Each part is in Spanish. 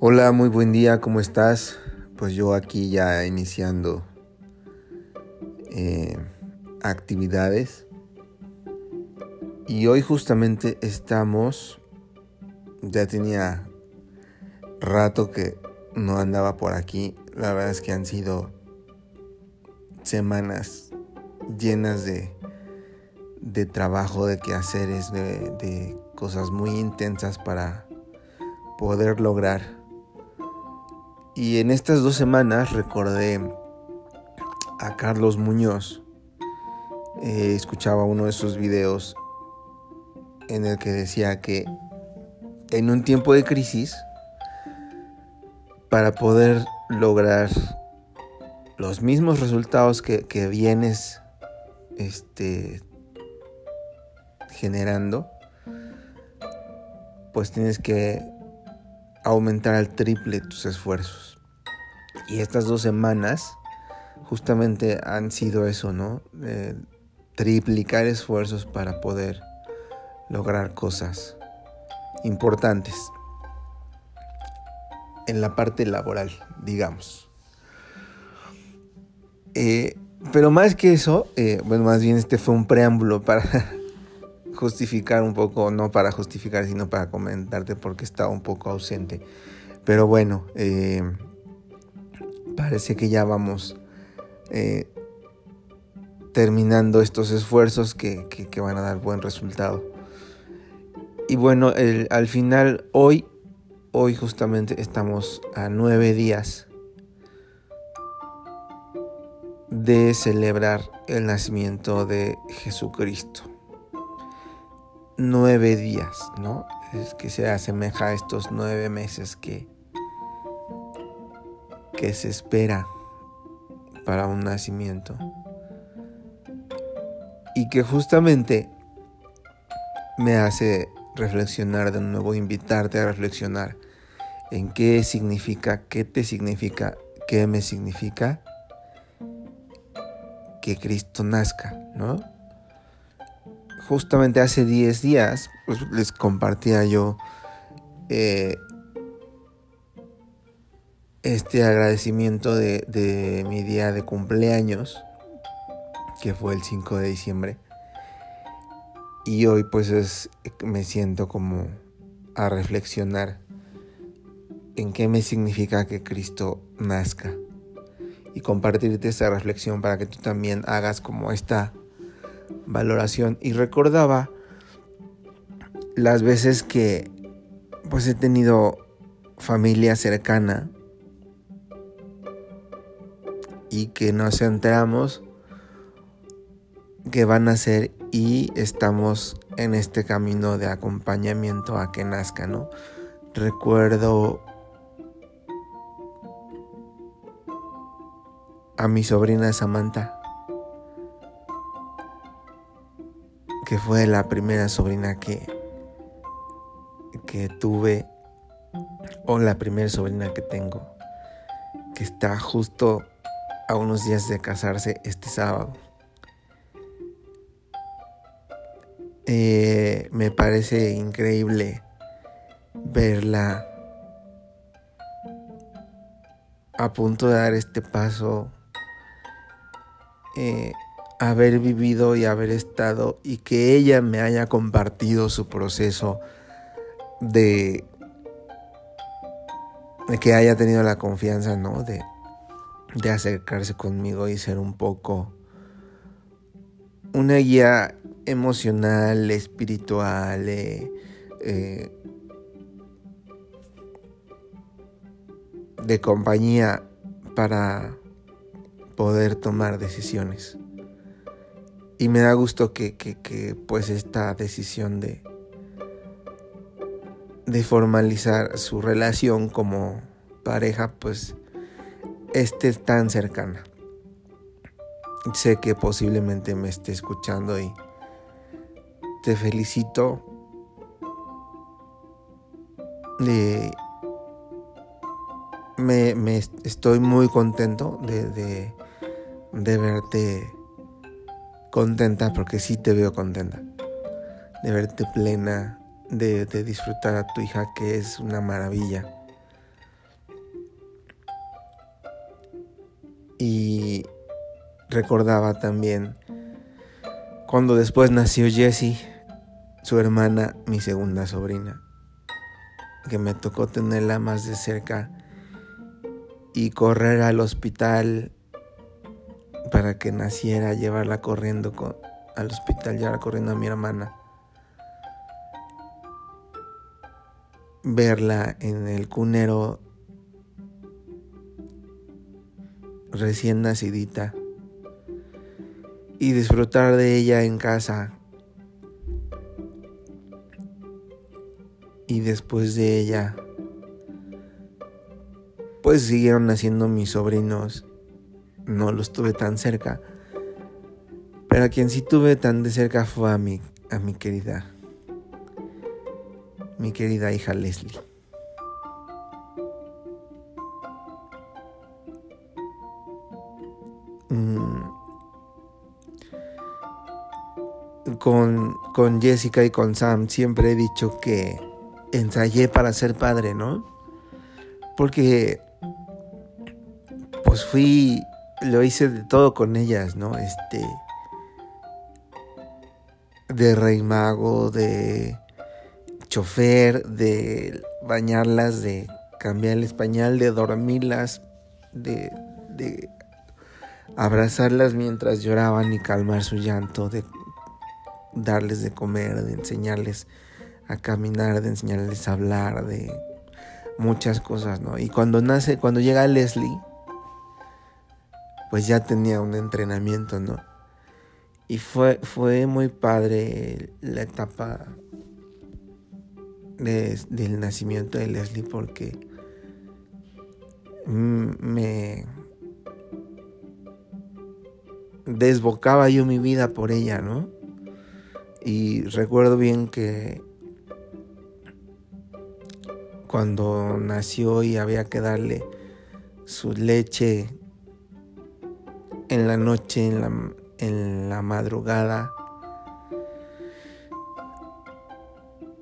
Hola, muy buen día, ¿cómo estás? Pues yo aquí ya iniciando eh, actividades. Y hoy justamente estamos, ya tenía rato que no andaba por aquí. La verdad es que han sido semanas llenas de, de trabajo, de quehaceres, de, de cosas muy intensas para poder lograr y en estas dos semanas recordé a Carlos Muñoz. Eh, escuchaba uno de sus videos en el que decía que en un tiempo de crisis, para poder lograr los mismos resultados que, que vienes este, generando, pues tienes que aumentar al triple tus esfuerzos. Y estas dos semanas justamente han sido eso, ¿no? triplicar esfuerzos para poder lograr cosas importantes en la parte laboral, digamos. Eh, pero más que eso, eh, bueno, más bien este fue un preámbulo para justificar un poco, no para justificar, sino para comentarte porque estaba un poco ausente. Pero bueno, eh, parece que ya vamos eh, terminando estos esfuerzos que, van a dar buen resultado. Y bueno, al final, hoy, hoy justamente estamos a nueve días de celebrar el nacimiento de Jesucristo nueve días, ¿no? Es que se asemeja a estos nueve meses que, que se espera para un nacimiento. Y que justamente me hace reflexionar de nuevo, invitarte a reflexionar en qué significa, qué te significa, qué me significa que Cristo nazca, ¿no? Justamente hace 10 días pues, les compartía yo eh, este agradecimiento de, de, mi día de cumpleaños, que fue el 5 de diciembre. Y hoy pues es, me siento como a reflexionar en qué me significa que Cristo nazca. Y compartirte esa reflexión para que tú también hagas como esta valoración y recordaba las veces que pues he tenido familia cercana y que nos enteramos que van a ser y estamos en este camino de acompañamiento a que nazca, ¿no? Recuerdo a mi sobrina Samantha que fue la primera sobrina que, que tuve, o la primera sobrina que tengo, que está justo a unos días de casarse este sábado. Eh, me parece increíble verla a punto de dar este paso eh, haber vivido y haber estado y que ella me haya compartido su proceso de, que haya tenido la confianza, ¿no? De, de acercarse conmigo y ser un poco una guía emocional, espiritual, eh, eh, de compañía para poder tomar decisiones. Y me da gusto que, pues esta decisión de, de formalizar su relación como pareja pues esté tan cercana. Sé que posiblemente me esté escuchando y te felicito. me, me, estoy muy contento de, de verte contenta, porque sí te veo contenta, de verte plena, de, de disfrutar a tu hija, que es una maravilla. Y recordaba también cuando después nació Jessie, su hermana, mi segunda sobrina, que me tocó tenerla más de cerca y correr al hospital para que naciera, llevarla corriendo al hospital, llevarla corriendo a mi hermana. Verla en el cunero recién nacidita y disfrutar de ella en casa. Y después de ella, pues siguieron naciendo mis sobrinos. No los tuve tan cerca. Pero a quien sí tuve tan de cerca fue a mi, a mi querida, mi querida hija Leslie. con, Jessica y con Sam siempre he dicho que ensayé para ser padre, ¿no? Porque pues fui, lo hice de todo con ellas, ¿no? Este, de rey mago, de chofer, de bañarlas, de cambiar el español, de dormirlas, de, de abrazarlas mientras lloraban y calmar su llanto, de darles de comer, de enseñarles a caminar, de enseñarles a hablar, de muchas cosas, ¿no? Y cuando nace, cuando llega Leslie, pues ya tenía un entrenamiento, ¿no? Y fue, fue muy padre la etapa del nacimiento de Leslie porque me desbocaba yo mi vida por ella, ¿no? Y recuerdo bien que cuando nació y había que darle su leche en la noche, en la, en la madrugada,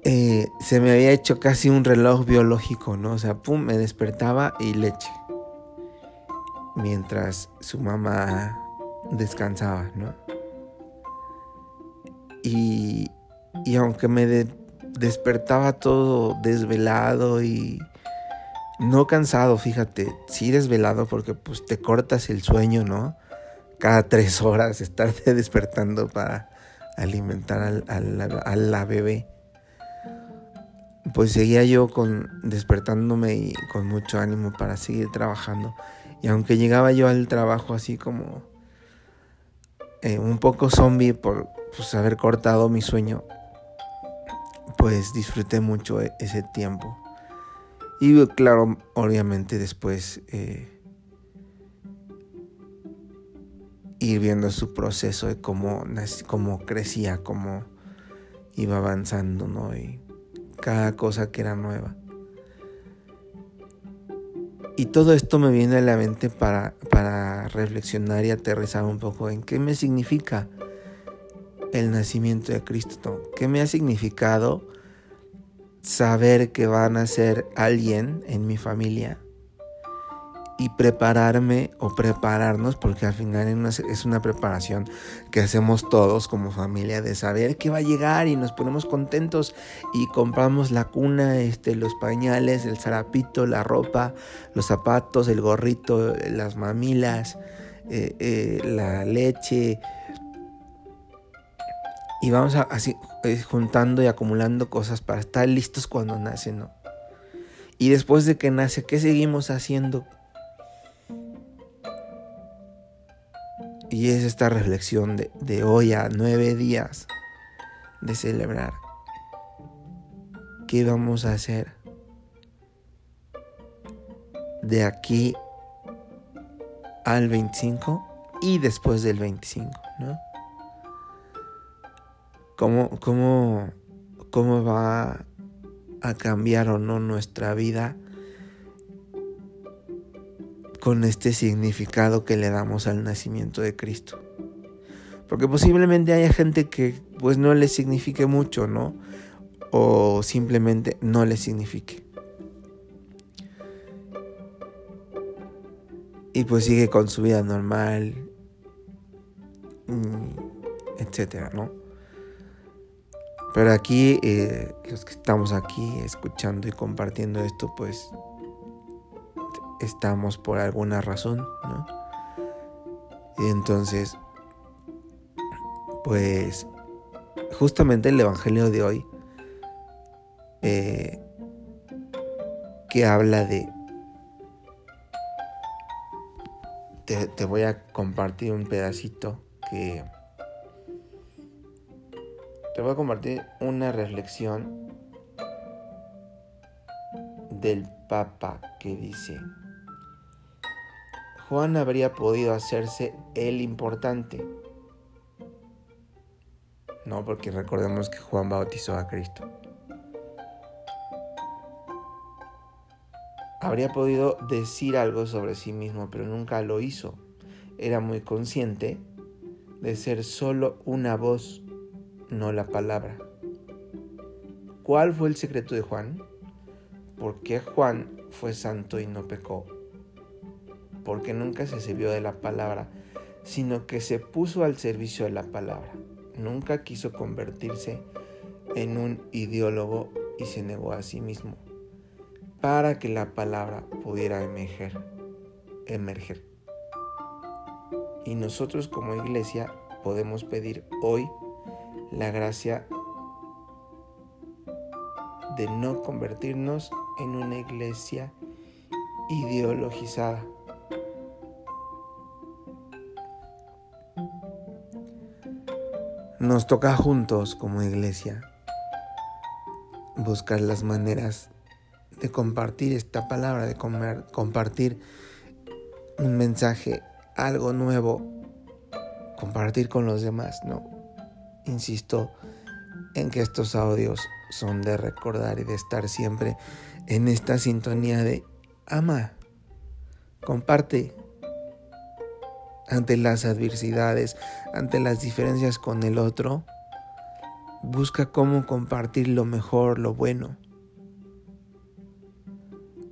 eh, se me había hecho casi un reloj biológico, ¿no? O sea, pum, me despertaba y leche. Mientras su mamá descansaba, ¿no? Y, aunque me despertaba todo desvelado y no cansado, fíjate, sí desvelado porque pues te cortas el sueño, ¿no? Cada tres horas estarte despertando para alimentar a la bebé. Pues seguía yo con despertándome y con mucho ánimo para seguir trabajando. Y aunque llegaba yo al trabajo así como eh, un poco zombie por pues, haber cortado mi sueño, pues disfruté mucho e-, ese tiempo. Y claro, obviamente después eh, ir viendo su proceso de cómo, cómo crecía, cómo iba avanzando, ¿no? Y cada cosa que era nueva. Y todo esto me viene a la mente para, para reflexionar y aterrizar un poco en qué me significa el nacimiento de Cristo. ¿Qué me ha significado saber que van a ser alguien en mi familia y prepararme o prepararnos, porque al final es una preparación que hacemos todos como familia de saber que va a llegar y nos ponemos contentos y compramos la cuna, este, los pañales, el zarapito, la ropa, los zapatos, el gorrito, las mamilas, eh, eh, la leche. Y vamos así eh, juntando y acumulando cosas para estar listos cuando nace, ¿no? Y después de que nace, ¿qué seguimos haciendo? Y es esta reflexión de, hoy a nueve días de celebrar. ¿Qué vamos a hacer de aquí al 25 y después del 25, ¿no? ¿Cómo, cómo, cómo va a cambiar o no nuestra vida con este significado que le damos al nacimiento de Cristo. Porque posiblemente haya gente que pues no le signifique mucho, ¿no? O simplemente no le signifique. y pues sigue con su vida normal, mm, etcétera, ¿no? Pero aquí, eh, los que estamos aquí escuchando y compartiendo esto, pues estamos por alguna razón, ¿no? Y entonces, pues, justamente el Evangelio de hoy, eh, que habla de... Te, te voy a compartir un pedacito que... Te voy a compartir una reflexión del Papa que dice, Juan habría podido hacerse el importante. No, porque recordemos que Juan bautizó a Cristo. Habría podido decir algo sobre sí mismo, pero nunca lo hizo. Era muy consciente de ser solo una voz, no la palabra. ¿Cuál fue el secreto de Juan? ¿Por qué Juan fue santo y no pecó? Porque nunca se sirvió de la palabra, sino que se puso al servicio de la palabra. Nunca quiso convertirse en un ideólogo y se negó a sí mismo para que la palabra pudiera emerger. emerger. Y nosotros como iglesia podemos pedir hoy la gracia de no convertirnos en una iglesia ideologizada Nos toca juntos como iglesia buscar las maneras de compartir esta palabra, de compartir un mensaje, algo nuevo, compartir con los demás, ¿no? Insisto en que estos audios son de recordar y de estar siempre en esta sintonía de ama, comparte, ante las adversidades, ante las diferencias con el otro, busca cómo compartir lo mejor, lo bueno.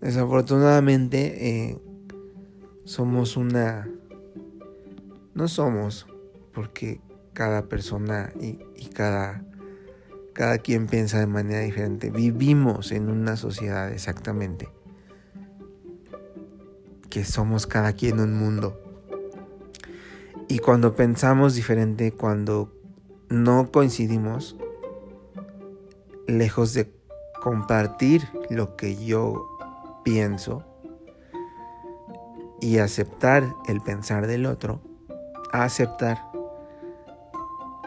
Desafortunadamente eh, somos una... No somos, porque cada persona y, y cada, cada quien piensa de manera diferente. Vivimos en una sociedad exactamente que somos cada quien un mundo y cuando pensamos diferente, cuando no coincidimos, lejos de compartir lo que yo pienso y aceptar el pensar del otro, aceptar,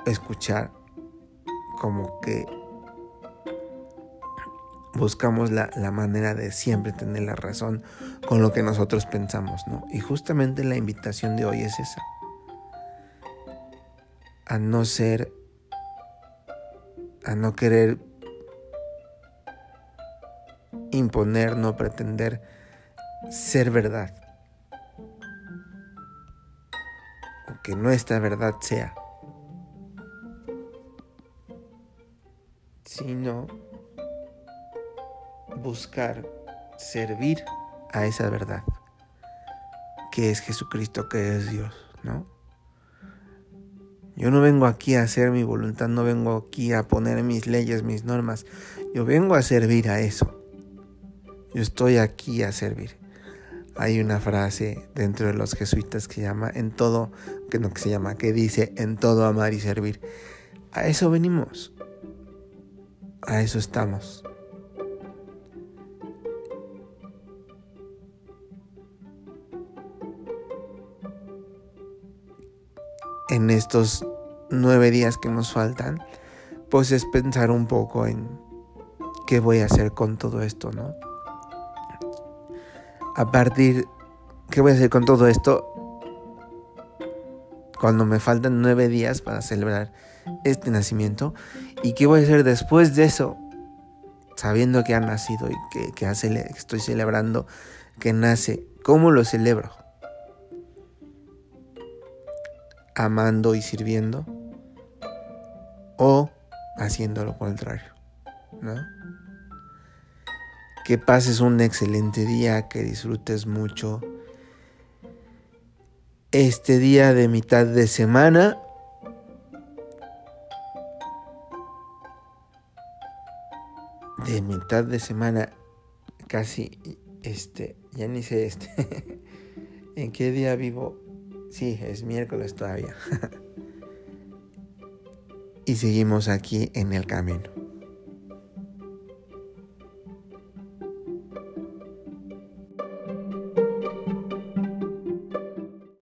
escuchar, como que buscamos la, la, manera de siempre tener la razón con lo que nosotros pensamos, ¿no? Y justamente la invitación de hoy es esa a no ser, a no querer imponer, no pretender ser verdad. O que nuestra verdad sea. Sino buscar servir a esa verdad, que es Jesucristo, que es Dios, ¿no? Yo no vengo aquí a hacer mi voluntad, no vengo aquí a poner mis leyes, mis normas. Yo vengo a servir a eso. Yo estoy aquí a servir. Hay una frase dentro de los jesuitas que llama en todo, que no que se llama, que dice en todo amar y servir. A eso venimos. A eso estamos. En estos nueve días que nos faltan, pues es pensar un poco en qué voy a hacer con todo esto, ¿no? A partir, ¿qué voy a hacer con todo esto? Cuando me faltan nueve días para celebrar este nacimiento. ¿Y qué voy a hacer después de eso? Sabiendo que ha nacido y que, que estoy celebrando que nace. ¿Cómo lo celebro? Amando y sirviendo o haciendo lo contrario, ¿no? Que pases un excelente día, que disfrutes mucho, este día de mitad de semana. De mitad de semana, casi, este, ya ni sé este. ¿En qué día vivo? Sí, es miércoles todavía. y seguimos aquí en el camino.